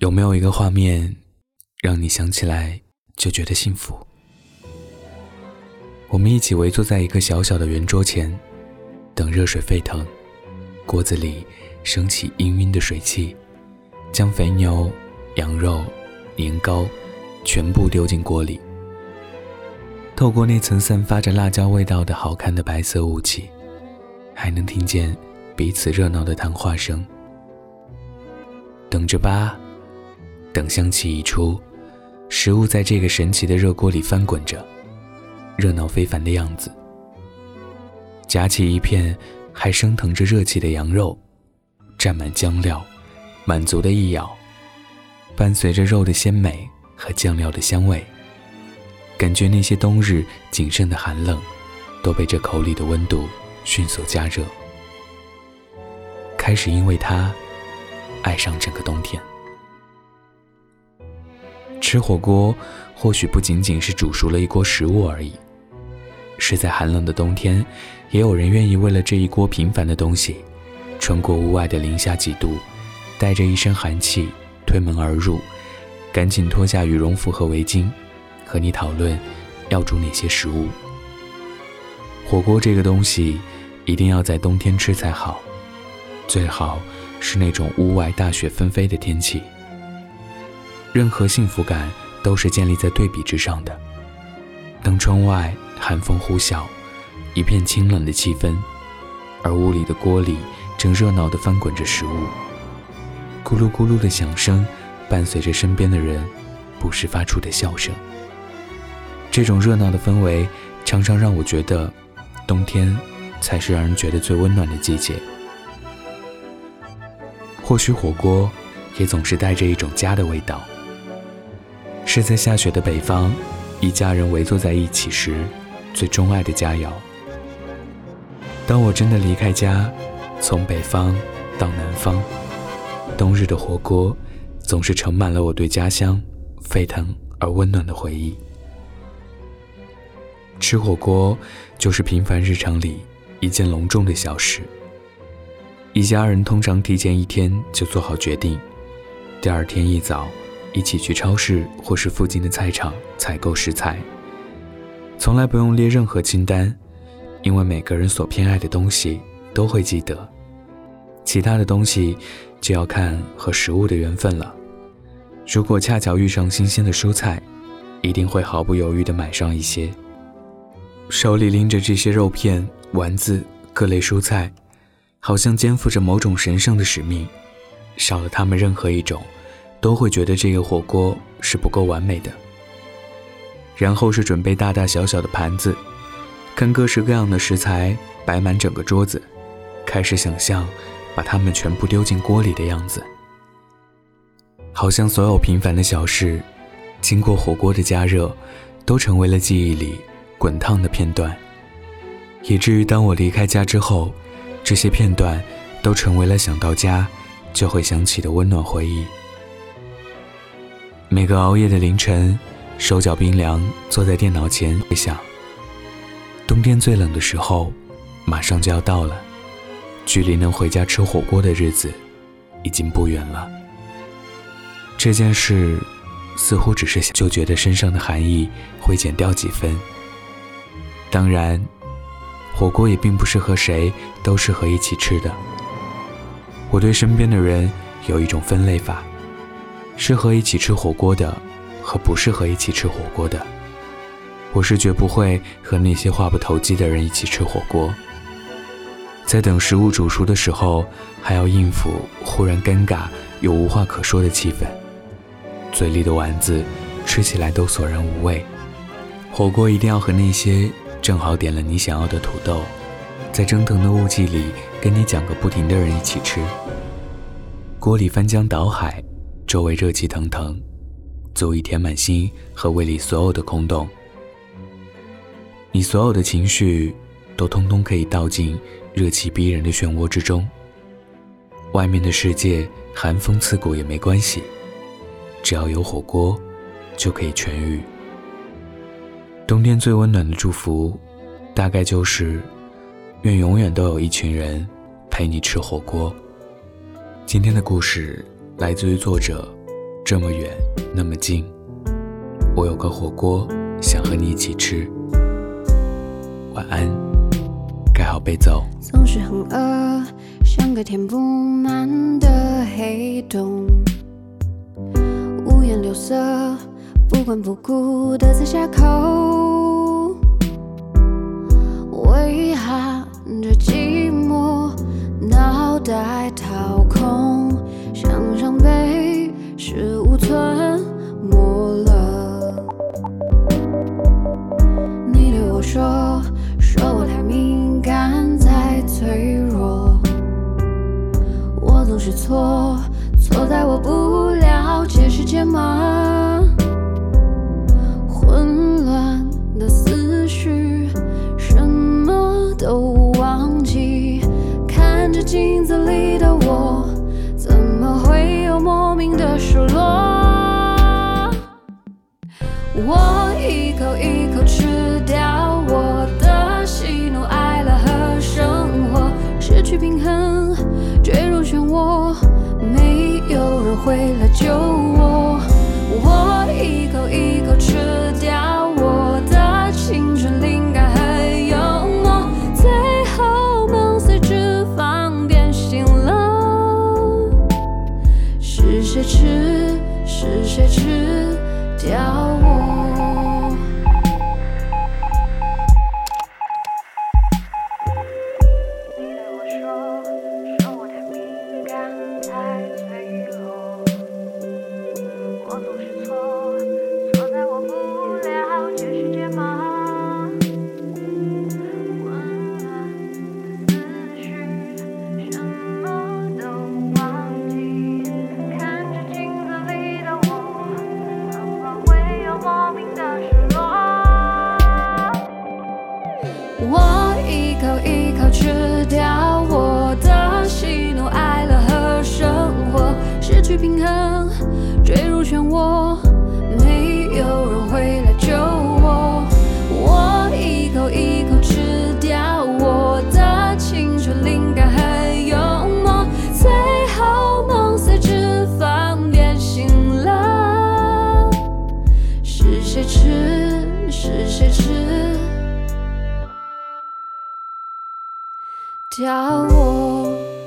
有没有一个画面，让你想起来就觉得幸福？我们一起围坐在一个小小的圆桌前，等热水沸腾，锅子里升起氤氲的水汽，将肥牛、羊肉、年糕全部丢进锅里。透过那层散发着辣椒味道的好看的白色雾气，还能听见彼此热闹的谈话声。等着吧。等香气一出，食物在这个神奇的热锅里翻滚着，热闹非凡的样子。夹起一片还升腾着热气的羊肉，蘸满酱料，满足的一咬，伴随着肉的鲜美和酱料的香味，感觉那些冬日仅剩的寒冷，都被这口里的温度迅速加热，开始因为它爱上整个冬天。吃火锅或许不仅仅是煮熟了一锅食物而已，是在寒冷的冬天，也有人愿意为了这一锅平凡的东西，穿过屋外的零下几度，带着一身寒气推门而入，赶紧脱下羽绒服和围巾，和你讨论要煮哪些食物。火锅这个东西，一定要在冬天吃才好，最好是那种屋外大雪纷飞的天气。任何幸福感都是建立在对比之上的。当窗外寒风呼啸，一片清冷的气氛，而屋里的锅里正热闹地翻滚着食物，咕噜咕噜的响声伴随着身边的人不时发出的笑声。这种热闹的氛围常常让我觉得，冬天才是让人觉得最温暖的季节。或许火锅也总是带着一种家的味道。是在下雪的北方，一家人围坐在一起时，最钟爱的佳肴。当我真的离开家，从北方到南方，冬日的火锅总是盛满了我对家乡沸腾而温暖的回忆。吃火锅就是平凡日常里一件隆重的小事。一家人通常提前一天就做好决定，第二天一早。一起去超市或是附近的菜场采购食材，从来不用列任何清单，因为每个人所偏爱的东西都会记得。其他的东西就要看和食物的缘分了。如果恰巧遇上新鲜的蔬菜，一定会毫不犹豫地买上一些。手里拎着这些肉片、丸子、各类蔬菜，好像肩负着某种神圣的使命，少了它们任何一种。都会觉得这个火锅是不够完美的。然后是准备大大小小的盘子，看各式各样的食材摆满整个桌子，开始想象把它们全部丢进锅里的样子。好像所有平凡的小事，经过火锅的加热，都成为了记忆里滚烫的片段，以至于当我离开家之后，这些片段都成为了想到家就会想起的温暖回忆。每个熬夜的凌晨，手脚冰凉，坐在电脑前会想：冬天最冷的时候，马上就要到了，距离能回家吃火锅的日子，已经不远了。这件事，似乎只是就觉得身上的寒意会减掉几分。当然，火锅也并不是和谁都适合一起吃的。我对身边的人有一种分类法。适合一起吃火锅的，和不适合一起吃火锅的，我是绝不会和那些话不投机的人一起吃火锅。在等食物煮熟的时候，还要应付忽然尴尬又无话可说的气氛，嘴里的丸子吃起来都索然无味。火锅一定要和那些正好点了你想要的土豆，在蒸腾的雾气里跟你讲个不停的人一起吃。锅里翻江倒海。周围热气腾腾，足以填满心和胃里所有的空洞。你所有的情绪，都通通可以倒进热气逼人的漩涡之中。外面的世界寒风刺骨也没关系，只要有火锅，就可以痊愈。冬天最温暖的祝福，大概就是，愿永远都有一群人陪你吃火锅。今天的故事。来自于作者这么远，那么近。我有个火锅，想和你一起吃。晚安，盖好被子。总是很饿，像个填不满的黑洞，五颜六色，不管不顾的在下口，为喊着寂寞，脑袋掏空，想象被十五寸没了。你对我说，说我太敏感，太脆弱。我总是错，错在我不了解世界吗？混乱的思绪，什么都忘记。看着镜子里我一口一口吃掉我的喜怒哀乐和生活，失去平衡，坠入漩涡，没有人会来救哦